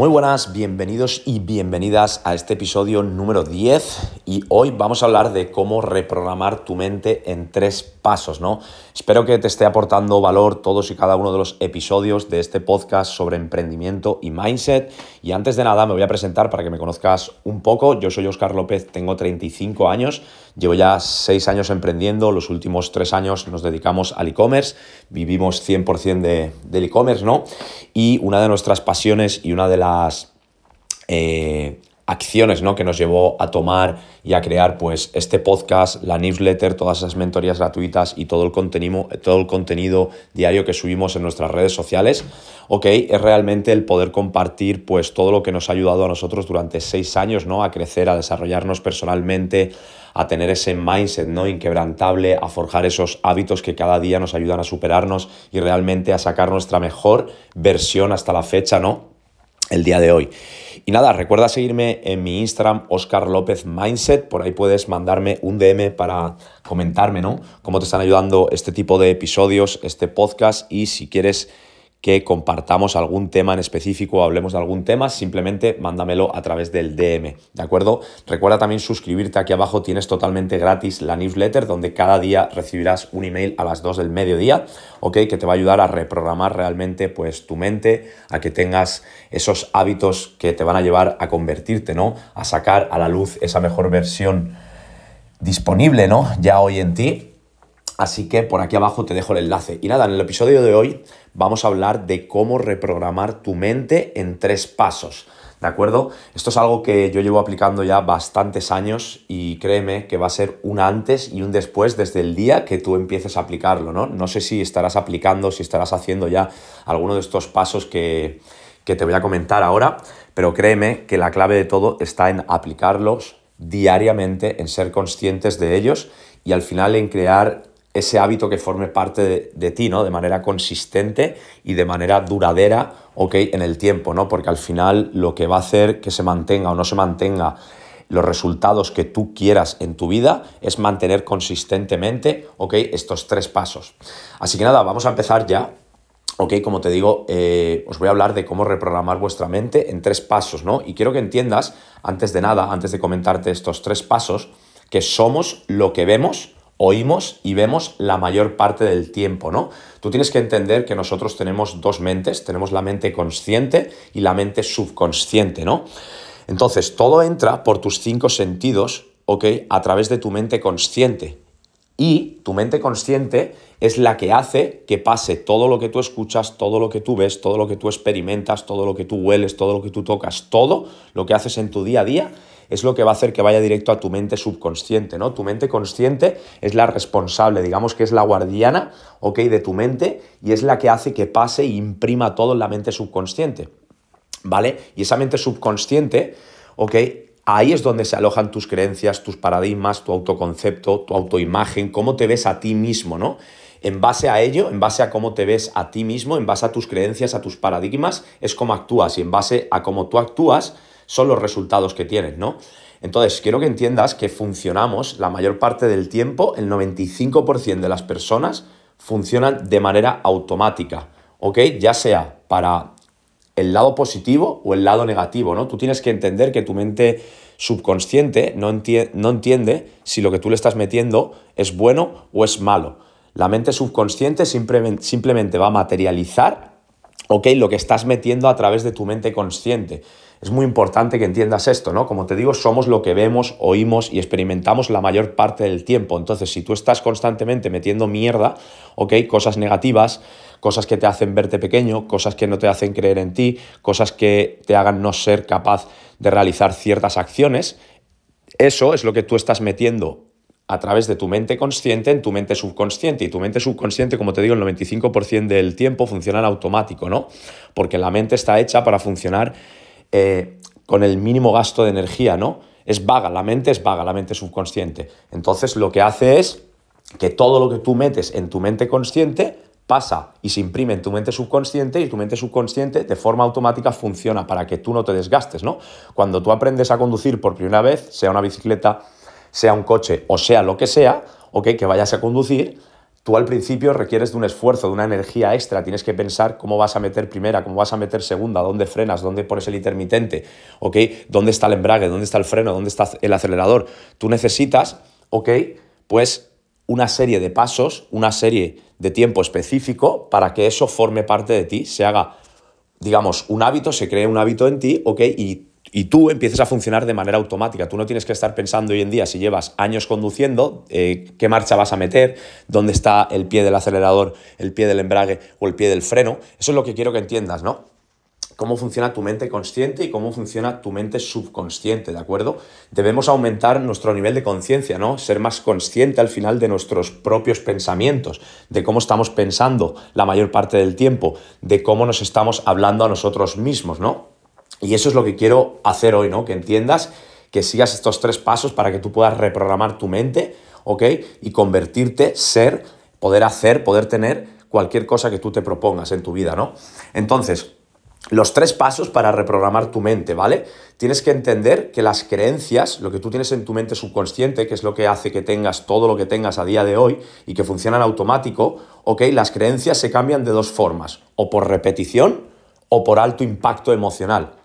Muy buenas, bienvenidos y bienvenidas a este episodio número 10 y hoy vamos a hablar de cómo reprogramar tu mente en tres pasos, ¿no? Espero que te esté aportando valor todos y cada uno de los episodios de este podcast sobre emprendimiento y mindset y antes de nada me voy a presentar para que me conozcas un poco. Yo soy Oscar López, tengo 35 años, llevo ya 6 años emprendiendo, los últimos 3 años nos dedicamos al e-commerce, vivimos 100% de, del e-commerce, ¿no? Y una de nuestras pasiones y una de las eh, acciones ¿no? que nos llevó a tomar y a crear pues, este podcast, la newsletter, todas esas mentorías gratuitas y todo el, contenido, todo el contenido diario que subimos en nuestras redes sociales, ok, es realmente el poder compartir pues, todo lo que nos ha ayudado a nosotros durante seis años ¿no? a crecer, a desarrollarnos personalmente, a tener ese mindset ¿no? inquebrantable, a forjar esos hábitos que cada día nos ayudan a superarnos y realmente a sacar nuestra mejor versión hasta la fecha, ¿no? El día de hoy. Y nada, recuerda seguirme en mi Instagram, Oscar López Mindset. Por ahí puedes mandarme un DM para comentarme, ¿no? Cómo te están ayudando este tipo de episodios, este podcast. Y si quieres que compartamos algún tema en específico o hablemos de algún tema, simplemente mándamelo a través del DM, ¿de acuerdo? Recuerda también suscribirte aquí abajo, tienes totalmente gratis la newsletter donde cada día recibirás un email a las 2 del mediodía, ¿ok? Que te va a ayudar a reprogramar realmente pues tu mente, a que tengas esos hábitos que te van a llevar a convertirte, ¿no? A sacar a la luz esa mejor versión disponible, ¿no? Ya hoy en ti Así que por aquí abajo te dejo el enlace. Y nada, en el episodio de hoy vamos a hablar de cómo reprogramar tu mente en tres pasos. ¿De acuerdo? Esto es algo que yo llevo aplicando ya bastantes años y créeme que va a ser un antes y un después desde el día que tú empieces a aplicarlo, ¿no? No sé si estarás aplicando, si estarás haciendo ya alguno de estos pasos que, que te voy a comentar ahora, pero créeme que la clave de todo está en aplicarlos diariamente, en ser conscientes de ellos y al final en crear ese hábito que forme parte de, ti, ¿no? De manera consistente y de manera duradera, ¿ok? En el tiempo, ¿no? Porque al final lo que va a hacer que se mantenga o no se mantenga los resultados que tú quieras en tu vida es mantener consistentemente, ¿ok? Estos tres pasos. Así que nada, vamos a empezar ya. Ok, como te digo, eh, os voy a hablar de cómo reprogramar vuestra mente en tres pasos, ¿no? Y quiero que entiendas, antes de nada, antes de comentarte estos tres pasos, que somos lo que vemos, oímos y vemos la mayor parte del tiempo, ¿no? Tú tienes que entender que nosotros tenemos dos mentes, tenemos la mente consciente y la mente subconsciente, ¿no? Entonces, todo entra por tus cinco sentidos, ¿ok? A través de tu mente consciente. Y tu mente consciente es la que hace que pase todo lo que tú escuchas, todo lo que tú ves, todo lo que tú experimentas, todo lo que tú hueles, todo lo que tú tocas, todo lo que haces en tu día a día es lo que va a hacer que vaya directo a tu mente subconsciente, ¿no? Tu mente consciente es la responsable, digamos que es la guardiana, ¿ok? De tu mente y es la que hace que pase e imprima todo en la mente subconsciente, ¿vale? Y esa mente subconsciente, ¿ok? Ahí es donde se alojan tus creencias, tus paradigmas, tu autoconcepto, tu autoimagen, cómo te ves a ti mismo, ¿no? En base a ello, en base a cómo te ves a ti mismo, en base a tus creencias, a tus paradigmas, es cómo actúas y en base a cómo tú actúas, son los resultados que tienes, ¿no? Entonces, quiero que entiendas que funcionamos la mayor parte del tiempo, el 95% de las personas funcionan de manera automática, ¿ok? Ya sea para el lado positivo o el lado negativo, ¿no? Tú tienes que entender que tu mente subconsciente no, no entiende si lo que tú le estás metiendo es bueno o es malo. La mente subconsciente simplemente, simplemente va a materializar, ¿ok? Lo que estás metiendo a través de tu mente consciente. Es muy importante que entiendas esto, ¿no? Como te digo, somos lo que vemos, oímos y experimentamos la mayor parte del tiempo. Entonces, si tú estás constantemente metiendo mierda, ¿ok? Cosas negativas, cosas que te hacen verte pequeño, cosas que no te hacen creer en ti, cosas que te hagan no ser capaz de realizar ciertas acciones, eso es lo que tú estás metiendo a través de tu mente consciente en tu mente subconsciente. Y tu mente subconsciente, como te digo, el 95% del tiempo funciona en automático, ¿no? Porque la mente está hecha para funcionar eh, con el mínimo gasto de energía, ¿no? Es vaga, la mente es vaga, la mente subconsciente. Entonces lo que hace es que todo lo que tú metes en tu mente consciente pasa y se imprime en tu mente subconsciente y tu mente subconsciente de forma automática funciona para que tú no te desgastes, ¿no? Cuando tú aprendes a conducir por primera vez, sea una bicicleta, sea un coche o sea lo que sea, ok, que vayas a conducir, Tú al principio requieres de un esfuerzo, de una energía extra, tienes que pensar cómo vas a meter primera, cómo vas a meter segunda, dónde frenas, dónde pones el intermitente, ¿ok? ¿Dónde está el embrague, dónde está el freno, dónde está el acelerador? Tú necesitas, ¿ok? Pues una serie de pasos, una serie de tiempo específico para que eso forme parte de ti, se haga, digamos, un hábito, se cree un hábito en ti, ¿ok? Y y tú empieces a funcionar de manera automática. Tú no tienes que estar pensando hoy en día, si llevas años conduciendo, eh, qué marcha vas a meter, dónde está el pie del acelerador, el pie del embrague o el pie del freno. Eso es lo que quiero que entiendas, ¿no? Cómo funciona tu mente consciente y cómo funciona tu mente subconsciente, ¿de acuerdo? Debemos aumentar nuestro nivel de conciencia, ¿no? Ser más consciente al final de nuestros propios pensamientos, de cómo estamos pensando la mayor parte del tiempo, de cómo nos estamos hablando a nosotros mismos, ¿no? Y eso es lo que quiero hacer hoy, ¿no? Que entiendas, que sigas estos tres pasos para que tú puedas reprogramar tu mente, ¿ok? Y convertirte, ser, poder hacer, poder tener cualquier cosa que tú te propongas en tu vida, ¿no? Entonces, los tres pasos para reprogramar tu mente, ¿vale? Tienes que entender que las creencias, lo que tú tienes en tu mente subconsciente, que es lo que hace que tengas todo lo que tengas a día de hoy y que funciona en automático, ¿ok? Las creencias se cambian de dos formas, o por repetición o por alto impacto emocional.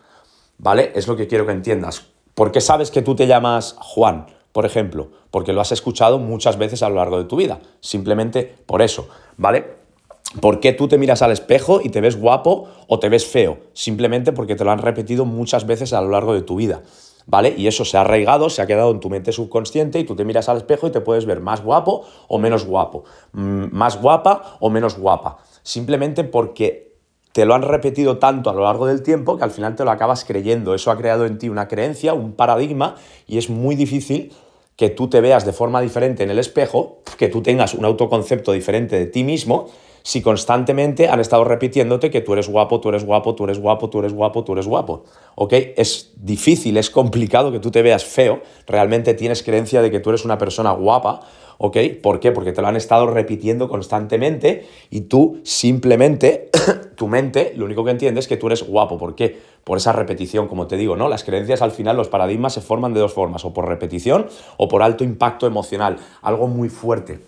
¿Vale? Es lo que quiero que entiendas. ¿Por qué sabes que tú te llamas Juan, por ejemplo? Porque lo has escuchado muchas veces a lo largo de tu vida. Simplemente por eso, ¿vale? ¿Por qué tú te miras al espejo y te ves guapo o te ves feo? Simplemente porque te lo han repetido muchas veces a lo largo de tu vida. ¿Vale? Y eso se ha arraigado, se ha quedado en tu mente subconsciente y tú te miras al espejo y te puedes ver más guapo o menos guapo, mm, más guapa o menos guapa. Simplemente porque te lo han repetido tanto a lo largo del tiempo que al final te lo acabas creyendo. Eso ha creado en ti una creencia, un paradigma, y es muy difícil que tú te veas de forma diferente en el espejo, que tú tengas un autoconcepto diferente de ti mismo, si constantemente han estado repitiéndote que tú eres guapo, tú eres guapo, tú eres guapo, tú eres guapo, tú eres guapo. ¿Ok? Es difícil, es complicado que tú te veas feo, realmente tienes creencia de que tú eres una persona guapa ¿ok? ¿Por qué? Porque te lo han estado repitiendo constantemente y tú simplemente, tu mente, lo único que entiendes es que tú eres guapo. ¿Por qué? Por esa repetición, como te digo, ¿no? Las creencias al final, los paradigmas se forman de dos formas, o por repetición o por alto impacto emocional, algo muy fuerte,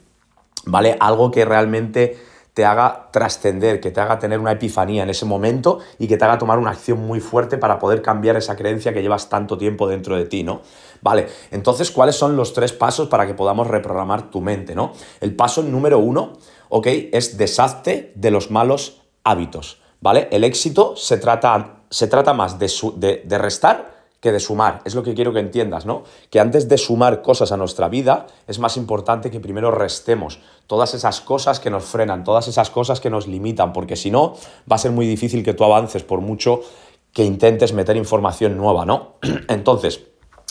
¿vale? Algo que realmente te haga trascender, que te haga tener una epifanía en ese momento y que te haga tomar una acción muy fuerte para poder cambiar esa creencia que llevas tanto tiempo dentro de ti, ¿no? Vale, entonces, ¿cuáles son los tres pasos para que podamos reprogramar tu mente, ¿no? El paso número uno, ¿ok? Es deshazte de los malos hábitos, ¿vale? El éxito se trata, se trata más de, de, de restar que de sumar. Es lo que quiero que entiendas, ¿no? Que antes de sumar cosas a nuestra vida, es más importante que primero restemos todas esas cosas que nos frenan, todas esas cosas que nos limitan, porque si no, va a ser muy difícil que tú avances por mucho que intentes meter información nueva, ¿no? Entonces,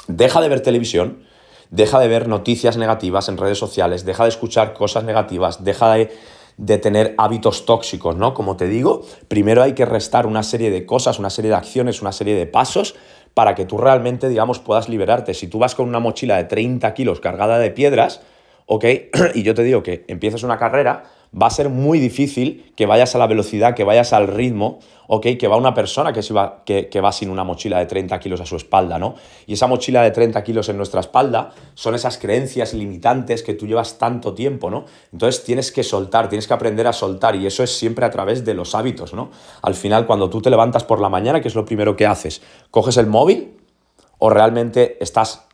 deja de ver televisión, deja de ver noticias negativas en redes sociales, deja de escuchar cosas negativas, deja de, de tener hábitos tóxicos, ¿no? Como te digo, primero hay que restar una serie de cosas, una serie de acciones, una serie de pasos para que tú realmente, digamos, puedas liberarte. Si tú vas con una mochila de 30 kilos cargada de piedras, ¿ok? Y yo te digo que empiezas una carrera, va a ser muy difícil que vayas a la velocidad, que vayas al ritmo, ¿ok? Que va una persona que, va, que, que, va sin una mochila de 30 kilos a su espalda, ¿no? Y esa mochila de 30 kilos en nuestra espalda son esas creencias limitantes que tú llevas tanto tiempo, ¿no? Entonces tienes que soltar, tienes que aprender a soltar y eso es siempre a través de los hábitos, ¿no? Al final, cuando tú te levantas por la mañana, ¿qué es lo primero que haces? ¿Coges el móvil o realmente estás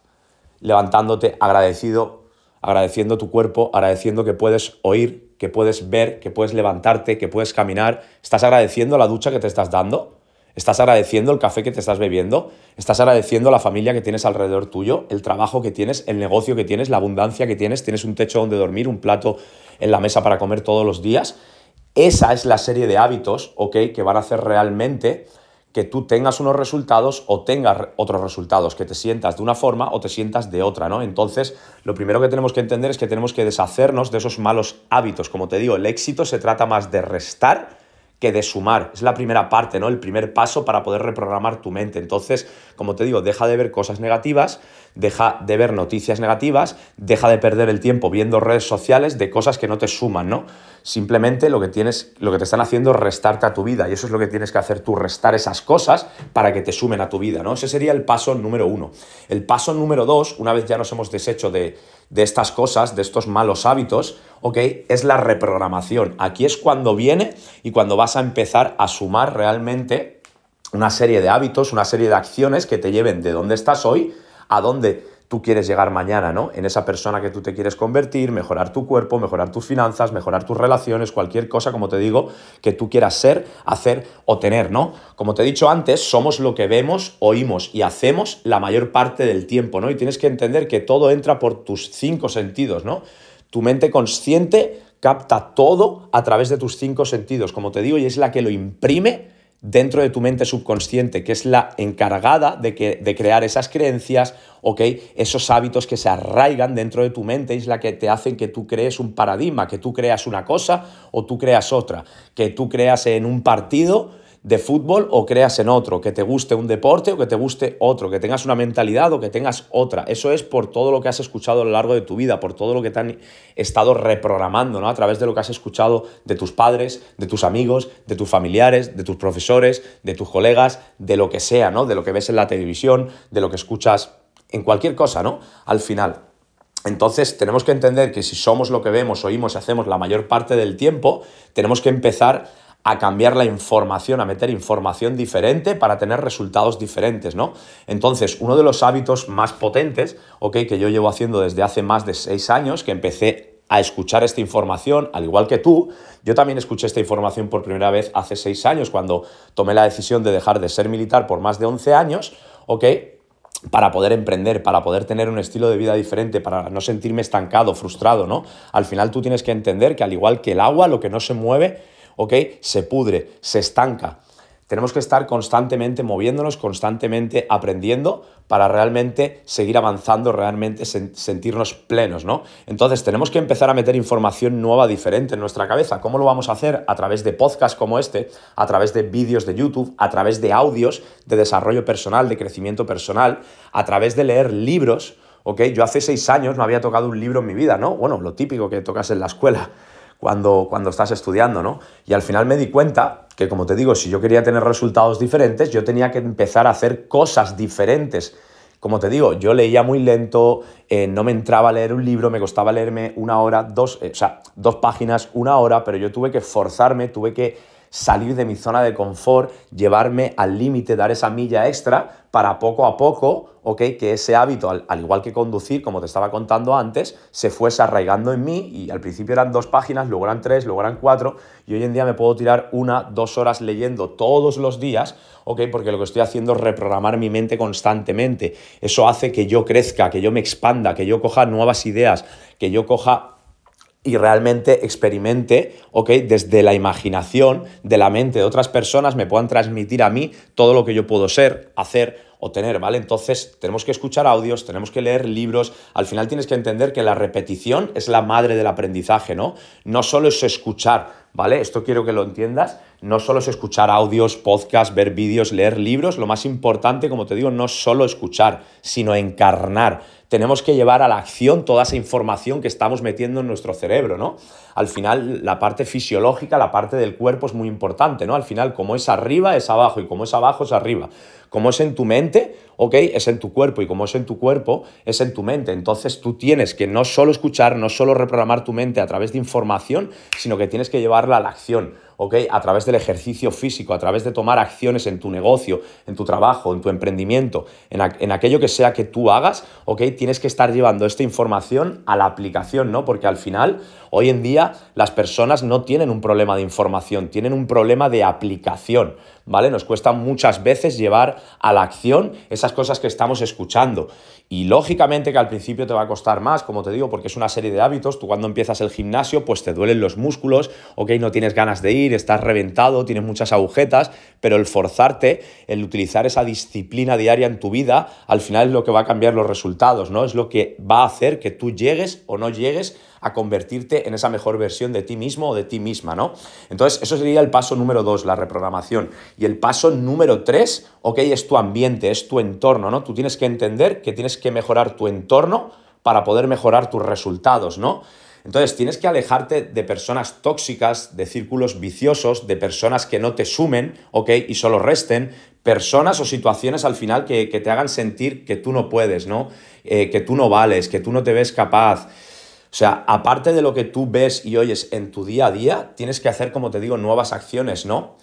levantándote agradecido, agradeciendo tu cuerpo, agradeciendo que puedes oír que puedes ver, que puedes levantarte, que puedes caminar. ¿Estás agradeciendo la ducha que te estás dando? ¿Estás agradeciendo el café que te estás bebiendo? ¿Estás agradeciendo la familia que tienes alrededor tuyo? ¿El trabajo que tienes? ¿El negocio que tienes? ¿La abundancia que tienes? ¿Tienes un techo donde dormir? ¿Un plato en la mesa para comer todos los días? Esa es la serie de hábitos, ¿ok? Que van a hacer realmente que tú tengas unos resultados o tengas otros resultados, que te sientas de una forma o te sientas de otra, ¿no? Entonces, lo primero que tenemos que entender es que tenemos que deshacernos de esos malos hábitos. Como te digo, el éxito se trata más de restar que de sumar. Es la primera parte, ¿no? El primer paso para poder reprogramar tu mente. Entonces, como te digo, deja de ver cosas negativas, deja de ver noticias negativas, deja de perder el tiempo viendo redes sociales de cosas que no te suman, ¿no? Simplemente lo que tienes, lo que te están haciendo es restarte a tu vida y eso es lo que tienes que hacer tú, restar esas cosas para que te sumen a tu vida, ¿no? Ese sería el paso número uno. El paso número dos, una vez ya nos hemos deshecho de, de estas cosas, de estos malos hábitos, ¿ok? Es la reprogramación. Aquí es cuando viene y cuando vas a empezar a sumar realmente una serie de hábitos, una serie de acciones que te lleven de donde estás hoy a donde tú quieres llegar mañana, ¿no? En esa persona que tú te quieres convertir, mejorar tu cuerpo, mejorar tus finanzas, mejorar tus relaciones, cualquier cosa, como te digo, que tú quieras ser, hacer o tener, ¿no? Como te he dicho antes, somos lo que vemos, oímos y hacemos la mayor parte del tiempo, ¿no? Y tienes que entender que todo entra por tus cinco sentidos, ¿no? Tu mente consciente capta todo a través de tus cinco sentidos, como te digo, y es la que lo imprime dentro de tu mente subconsciente, que es la encargada de, que, de crear esas creencias, ¿ok? Esos hábitos que se arraigan dentro de tu mente, es la que te hacen que tú crees un paradigma, que tú creas una cosa o tú creas otra, que tú creas en un partido de fútbol o creas en otro, que te guste un deporte o que te guste otro, que tengas una mentalidad o que tengas otra. Eso es por todo lo que has escuchado a lo largo de tu vida, por todo lo que te han estado reprogramando, ¿no? A través de lo que has escuchado de tus padres, de tus amigos, de tus familiares, de tus profesores, de tus colegas, de lo que sea, ¿no? De lo que ves en la televisión, de lo que escuchas en cualquier cosa, ¿no? Al final. Entonces tenemos que entender que si somos lo que vemos, oímos y hacemos la mayor parte del tiempo, tenemos que empezar a cambiar la información, a meter información diferente para tener resultados diferentes, ¿no? Entonces, uno de los hábitos más potentes, ¿ok? Que yo llevo haciendo desde hace más de seis años, que empecé a escuchar esta información, al igual que tú, yo también escuché esta información por primera vez hace seis años, cuando tomé la decisión de dejar de ser militar por más de 11 años, ¿ok? para poder emprender, para poder tener un estilo de vida diferente, para no sentirme estancado, frustrado, ¿no? Al final tú tienes que entender que al igual que el agua, lo que no se mueve ¿ok? Se pudre, se estanca. Tenemos que estar constantemente moviéndonos, constantemente aprendiendo para realmente seguir avanzando, realmente sentirnos plenos, ¿no? Entonces tenemos que empezar a meter información nueva, diferente en nuestra cabeza. ¿Cómo lo vamos a hacer? A través de podcasts como este, a través de vídeos de YouTube, a través de audios de desarrollo personal, de crecimiento personal, a través de leer libros, ¿ok? Yo hace seis años no había tocado un libro en mi vida, ¿no? Bueno, lo típico que tocas en la escuela cuando, cuando estás estudiando, ¿no? Y al final me di cuenta que, como te digo, si yo quería tener resultados diferentes, yo tenía que empezar a hacer cosas diferentes. Como te digo, yo leía muy lento, eh, no me entraba a leer un libro, me costaba leerme una hora, dos, eh, o sea, dos páginas, una hora, pero yo tuve que forzarme, tuve que salir de mi zona de confort, llevarme al límite, dar esa milla extra para poco a poco, ¿ok? Que ese hábito, al, igual que conducir, como te estaba contando antes, se fuese arraigando en mí y al principio eran dos páginas, luego eran tres, luego eran cuatro y hoy en día me puedo tirar una, dos horas leyendo todos los días, ¿ok? Porque lo que estoy haciendo es reprogramar mi mente constantemente. Eso hace que yo crezca, que yo me expanda, que yo coja nuevas ideas, que yo coja y realmente experimente, ¿ok? Desde la imaginación de la mente de otras personas me puedan transmitir a mí todo lo que yo puedo ser, hacer o tener, ¿vale? Entonces tenemos que escuchar audios, tenemos que leer libros, al final tienes que entender que la repetición es la madre del aprendizaje, ¿no? No solo es escuchar, ¿vale? Esto quiero que lo entiendas, no solo es escuchar audios, podcasts, ver vídeos, leer libros, lo más importante, como te digo, no solo escuchar, sino encarnar tenemos que llevar a la acción toda esa información que estamos metiendo en nuestro cerebro, ¿no? Al final, la parte fisiológica, la parte del cuerpo es muy importante, ¿no? Al final, como es arriba, es abajo, y como es abajo, es arriba. Como es en tu mente, ok, es en tu cuerpo, y como es en tu cuerpo, es en tu mente. Entonces, tú tienes que no solo escuchar, no solo reprogramar tu mente a través de información, sino que tienes que llevarla a la acción. ¿Ok? A través del ejercicio físico, a través de tomar acciones en tu negocio, en tu trabajo, en tu emprendimiento, en, aquello que sea que tú hagas, ¿ok? Tienes que estar llevando esta información a la aplicación, ¿no? Porque al final, hoy en día, las personas no tienen un problema de información, tienen un problema de aplicación, ¿vale? Nos cuesta muchas veces llevar a la acción esas cosas que estamos escuchando. Y lógicamente que al principio te va a costar más, como te digo, porque es una serie de hábitos. Tú cuando empiezas el gimnasio, pues te duelen los músculos, ok, no tienes ganas de ir, estás reventado, tienes muchas agujetas, pero el forzarte, el utilizar esa disciplina diaria en tu vida, al final es lo que va a cambiar los resultados, ¿no? Es lo que va a hacer que tú llegues o no llegues a convertirte en esa mejor versión de ti mismo o de ti misma, ¿no? Entonces, eso sería el paso número dos, la reprogramación. Y el paso número tres, ok, es tu ambiente, es tu entorno, ¿no? Tú tienes que entender que tienes que mejorar tu entorno para poder mejorar tus resultados, ¿no? Entonces tienes que alejarte de personas tóxicas, de círculos viciosos, de personas que no te sumen, ¿ok? Y solo resten, personas o situaciones al final que, te hagan sentir que tú no puedes, ¿no? Eh, que tú no vales, que tú no te ves capaz. O sea, aparte de lo que tú ves y oyes en tu día a día, tienes que hacer, como te digo, nuevas acciones, ¿no?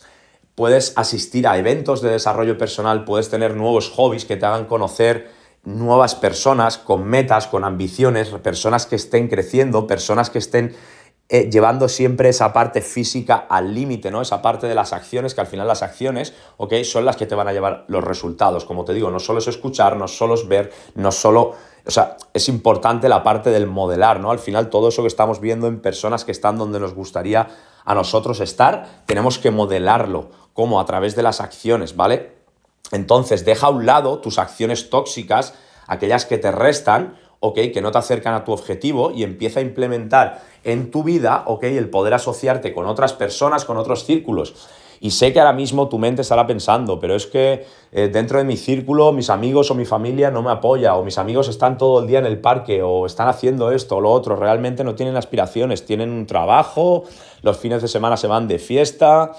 Puedes asistir a eventos de desarrollo personal, puedes tener nuevos hobbies que te hagan conocer nuevas personas con metas, con ambiciones, personas que estén creciendo, personas que estén eh, llevando siempre esa parte física al límite, ¿no? Esa parte de las acciones, que al final las acciones, ¿ok? Son las que te van a llevar los resultados. Como te digo, no solo es escuchar, no solo es ver, no solo... O sea, es importante la parte del modelar, ¿no? Al final todo eso que estamos viendo en personas que están donde nos gustaría a nosotros estar, tenemos que modelarlo, como a través de las acciones, ¿vale? Entonces, deja a un lado tus acciones tóxicas, aquellas que te restan, ¿ok? Que no te acercan a tu objetivo y empieza a implementar en tu vida, ¿ok? El poder asociarte con otras personas, con otros círculos. Y sé que ahora mismo tu mente estará pensando, pero es que eh, dentro de mi círculo mis amigos o mi familia no me apoya, o mis amigos están todo el día en el parque, o están haciendo esto o lo otro, realmente no tienen aspiraciones, tienen un trabajo, los fines de semana se van de fiesta,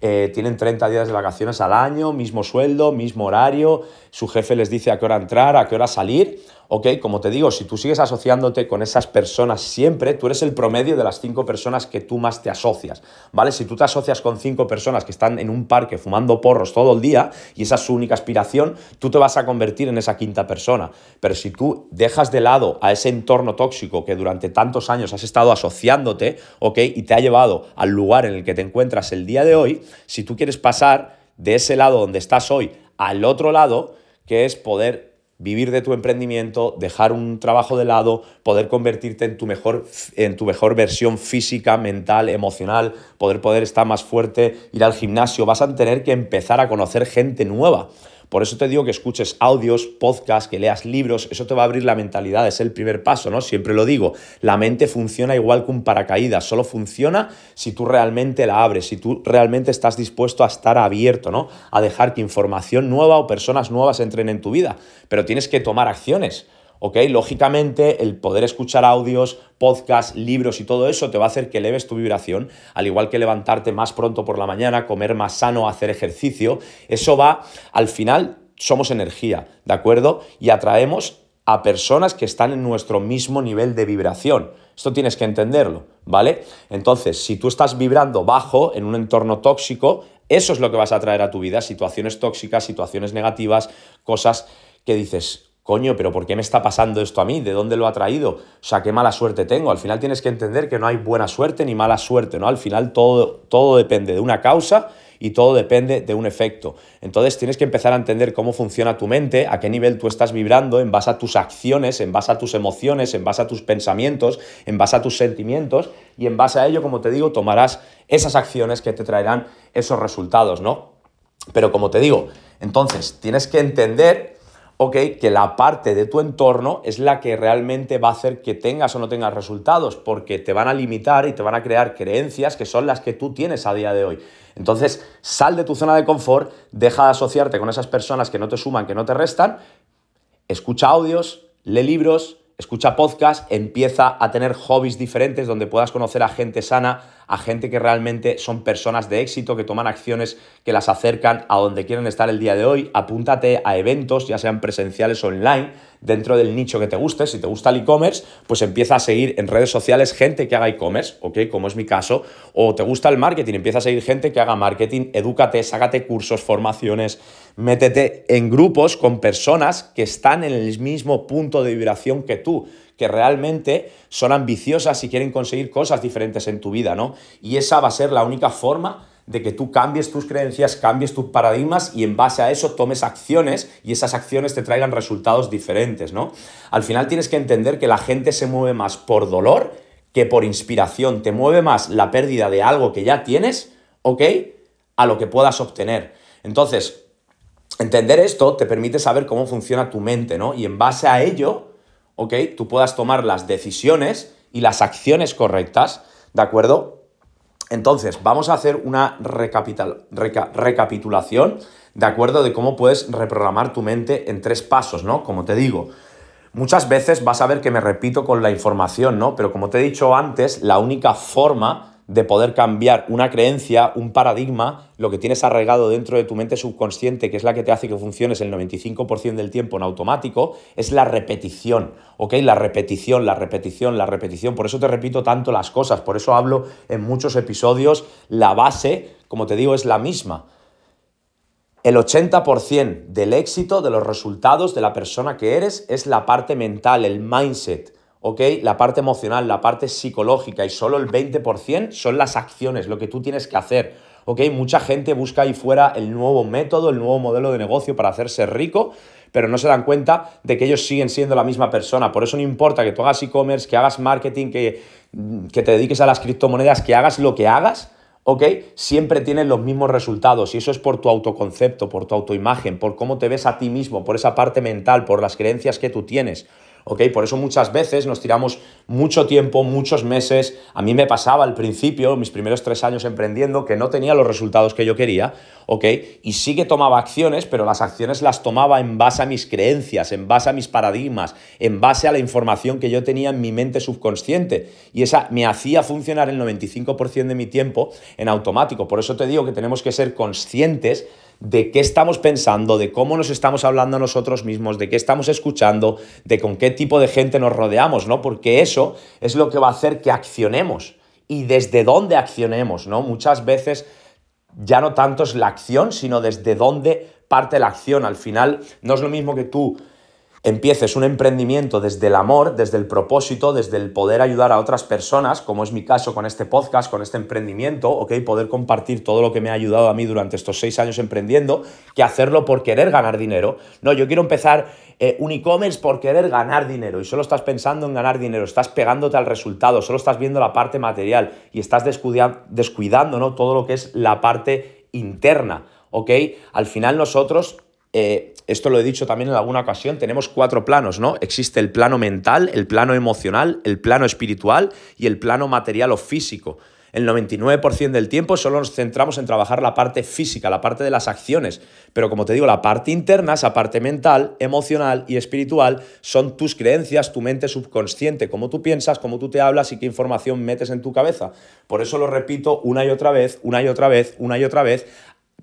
eh, tienen 30 días de vacaciones al año, mismo sueldo, mismo horario, su jefe les dice a qué hora entrar, a qué hora salir. Ok, como te digo, si tú sigues asociándote con esas personas siempre, tú eres el promedio de las cinco personas que tú más te asocias, ¿vale? Si tú te asocias con cinco personas que están en un parque fumando porros todo el día y esa es su única aspiración, tú te vas a convertir en esa quinta persona. Pero si tú dejas de lado a ese entorno tóxico que durante tantos años has estado asociándote, ¿ok? Y te ha llevado al lugar en el que te encuentras el día de hoy, si tú quieres pasar de ese lado donde estás hoy al otro lado, que es poder vivir de tu emprendimiento, dejar un trabajo de lado, poder convertirte en tu mejor, en tu mejor versión física, mental, emocional, poder, poder estar más fuerte, ir al gimnasio, vas a tener que empezar a conocer gente nueva. Por eso te digo que escuches audios, podcasts, que leas libros, eso te va a abrir la mentalidad, es el primer paso, ¿no? Siempre lo digo, la mente funciona igual que un paracaídas, solo funciona si tú realmente la abres, si tú realmente estás dispuesto a estar abierto, ¿no? A dejar que información nueva o personas nuevas entren en tu vida, pero tienes que tomar acciones. ¿Ok? Lógicamente, el poder escuchar audios, podcasts, libros y todo eso te va a hacer que eleves tu vibración, al igual que levantarte más pronto por la mañana, comer más sano, hacer ejercicio. Eso va, al final, somos energía, ¿de acuerdo? Y atraemos a personas que están en nuestro mismo nivel de vibración. Esto tienes que entenderlo, ¿vale? Entonces, si tú estás vibrando bajo en un entorno tóxico, eso es lo que vas a traer a tu vida, situaciones tóxicas, situaciones negativas, cosas que dices, coño, pero ¿por qué me está pasando esto a mí? ¿De dónde lo ha traído? O sea, qué mala suerte tengo. Al final tienes que entender que no hay buena suerte ni mala suerte, ¿no? Al final todo, todo depende de una causa y todo depende de un efecto. Entonces tienes que empezar a entender cómo funciona tu mente, a qué nivel tú estás vibrando en base a tus acciones, en base a tus emociones, en base a tus pensamientos, en base a tus sentimientos y en base a ello, como te digo, tomarás esas acciones que te traerán esos resultados, ¿no? Pero como te digo, entonces tienes que entender ok, que la parte de tu entorno es la que realmente va a hacer que tengas o no tengas resultados, porque te van a limitar y te van a crear creencias que son las que tú tienes a día de hoy. Entonces, sal de tu zona de confort, deja de asociarte con esas personas que no te suman, que no te restan, escucha audios, lee libros, escucha podcast, empieza a tener hobbies diferentes donde puedas conocer a gente sana, a gente que realmente son personas de éxito, que toman acciones que las acercan a donde quieren estar el día de hoy. Apúntate a eventos, ya sean presenciales o online, dentro del nicho que te guste. Si te gusta el e-commerce, pues empieza a seguir en redes sociales gente que haga e-commerce, ¿ok? Como es mi caso. O te gusta el marketing, empieza a seguir gente que haga marketing, edúcate, sácate cursos, formaciones, métete en grupos con personas que están en el mismo punto de vibración que tú, que realmente son ambiciosas y quieren conseguir cosas diferentes en tu vida, ¿no? Y esa va a ser la única forma de que tú cambies tus creencias, cambies tus paradigmas y en base a eso tomes acciones y esas acciones te traigan resultados diferentes, ¿no? Al final tienes que entender que la gente se mueve más por dolor que por inspiración, te mueve más la pérdida de algo que ya tienes, ¿ok? A lo que puedas obtener. Entonces, Entender esto te permite saber cómo funciona tu mente, ¿no? Y en base a ello, ¿ok? Tú puedas tomar las decisiones y las acciones correctas, ¿de acuerdo? Entonces, vamos a hacer una recapitulación, ¿de acuerdo? De cómo puedes reprogramar tu mente en tres pasos, ¿no? Como te digo, muchas veces vas a ver que me repito con la información, ¿no? Pero como te he dicho antes, la única forma de poder cambiar una creencia, un paradigma, lo que tienes arraigado dentro de tu mente subconsciente, que es la que te hace que funciones el 95% del tiempo en automático, es la repetición, ¿ok? La repetición, la repetición, la repetición. Por eso te repito tanto las cosas, por eso hablo en muchos episodios, la base, como te digo, es la misma. El 80% del éxito, de los resultados de la persona que eres, es la parte mental, el mindset. ¿Ok? La parte emocional, la parte psicológica y solo el 20% son las acciones, lo que tú tienes que hacer, ¿ok? Mucha gente busca ahí fuera el nuevo método, el nuevo modelo de negocio para hacerse rico, pero no se dan cuenta de que ellos siguen siendo la misma persona. Por eso no importa que tú hagas e-commerce, que hagas marketing, que, que te dediques a las criptomonedas, que hagas lo que hagas, ¿ok? Siempre tienes los mismos resultados y eso es por tu autoconcepto, por tu autoimagen, por cómo te ves a ti mismo, por esa parte mental, por las creencias que tú tienes. Por eso muchas veces nos tiramos mucho tiempo, muchos meses. A mí me pasaba al principio, mis primeros tres años emprendiendo, que no tenía los resultados que yo quería. Y sí que tomaba acciones, pero las acciones las tomaba en base a mis creencias, en base a mis paradigmas, en base a la información que yo tenía en mi mente subconsciente. Y esa me hacía funcionar el 95% de mi tiempo en automático. Por eso te digo que tenemos que ser conscientes de qué estamos pensando, de cómo nos estamos hablando a nosotros mismos, de qué estamos escuchando, de con qué tipo de gente nos rodeamos, ¿no? Porque eso es lo que va a hacer que accionemos y desde dónde accionemos, ¿no? Muchas veces ya no tanto es la acción, sino desde dónde parte la acción. Al final no es lo mismo que tú empieces un emprendimiento desde el amor, desde el propósito, desde el poder ayudar a otras personas, como es mi caso con este podcast, con este emprendimiento, ¿ok? Poder compartir todo lo que me ha ayudado a mí durante estos seis años emprendiendo, que hacerlo por querer ganar dinero. No, yo quiero empezar eh, un e-commerce por querer ganar dinero y solo estás pensando en ganar dinero, estás pegándote al resultado, solo estás viendo la parte material y estás descuidando, ¿no? todo lo que es la parte interna, ¿ok? Al final nosotros eh, esto lo he dicho también en alguna ocasión, tenemos cuatro planos, ¿no? Existe el plano mental, el plano emocional, el plano espiritual y el plano material o físico. El 99% del tiempo solo nos centramos en trabajar la parte física, la parte de las acciones. Pero como te digo, la parte interna, esa parte mental, emocional y espiritual, son tus creencias, tu mente subconsciente, cómo tú piensas, cómo tú te hablas y qué información metes en tu cabeza. Por eso lo repito una y otra vez, una y otra vez, una y otra vez,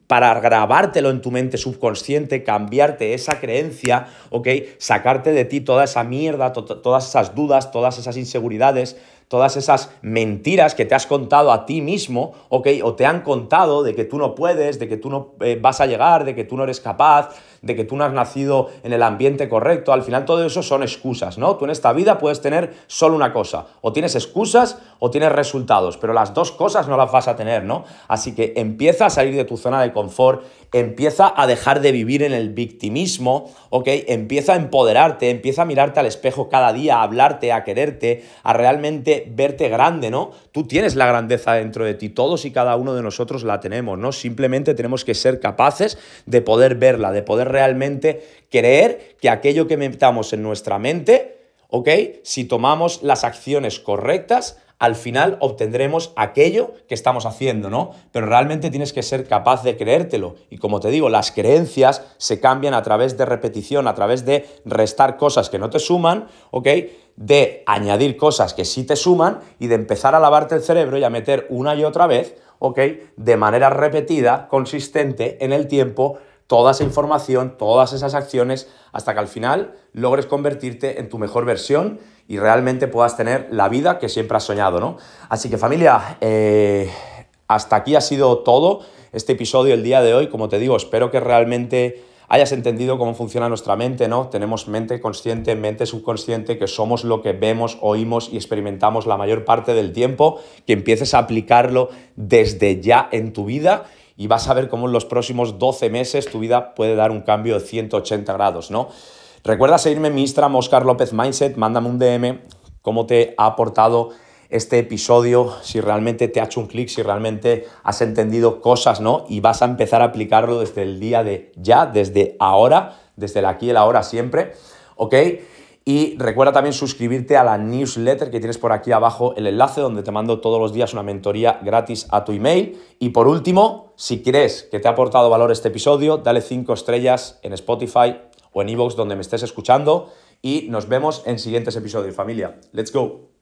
para grabártelo en tu mente subconsciente, cambiarte esa creencia, ¿ok? Sacarte de ti toda esa mierda, todas esas dudas, todas esas inseguridades, todas esas mentiras que te has contado a ti mismo, ¿ok? O te han contado de que tú no puedes, de que tú no eh, vas a llegar, de que tú no eres capaz, de que tú no has nacido en el ambiente correcto. Al final todo eso son excusas, ¿no? Tú en esta vida puedes tener solo una cosa. O tienes excusas o tienes resultados, pero las dos cosas no las vas a tener, ¿no? Así que empieza a salir de tu zona de confort, empieza a dejar de vivir en el victimismo, ¿ok? Empieza a empoderarte, empieza a mirarte al espejo cada día, a hablarte, a quererte, a realmente verte grande, ¿no? Tú tienes la grandeza dentro de ti, todos y cada uno de nosotros la tenemos, ¿no? Simplemente tenemos que ser capaces de poder verla, de poder realmente creer que aquello que metamos en nuestra mente, ¿ok? Si tomamos las acciones correctas, al final obtendremos aquello que estamos haciendo, ¿no? Pero realmente tienes que ser capaz de creértelo. Y como te digo, las creencias se cambian a través de repetición, a través de restar cosas que no te suman, ¿ok? De añadir cosas que sí te suman y de empezar a lavarte el cerebro y a meter una y otra vez, ¿ok? De manera repetida, consistente en el tiempo, toda esa información, todas esas acciones, hasta que al final logres convertirte en tu mejor versión y realmente puedas tener la vida que siempre has soñado, ¿no? Así que familia, eh, hasta aquí ha sido todo este episodio el día de hoy. Como te digo, espero que realmente hayas entendido cómo funciona nuestra mente, ¿no? Tenemos mente consciente, mente subconsciente, que somos lo que vemos, oímos y experimentamos la mayor parte del tiempo, que empieces a aplicarlo desde ya en tu vida y vas a ver cómo en los próximos 12 meses tu vida puede dar un cambio de 180 grados, ¿no? Recuerda seguirme en mi Instagram, Oscar López Mindset, mándame un DM, cómo te ha aportado este episodio, si realmente te ha hecho un clic, si realmente has entendido cosas, ¿no? Y vas a empezar a aplicarlo desde el día de ya, desde ahora, desde el aquí y el ahora siempre, ¿ok? Y recuerda también suscribirte a la newsletter que tienes por aquí abajo el enlace donde te mando todos los días una mentoría gratis a tu email. Y por último, si crees que te ha aportado valor este episodio, dale 5 estrellas en Spotify o en iVoox donde me estés escuchando y nos vemos en siguientes episodios, familia. Let's go.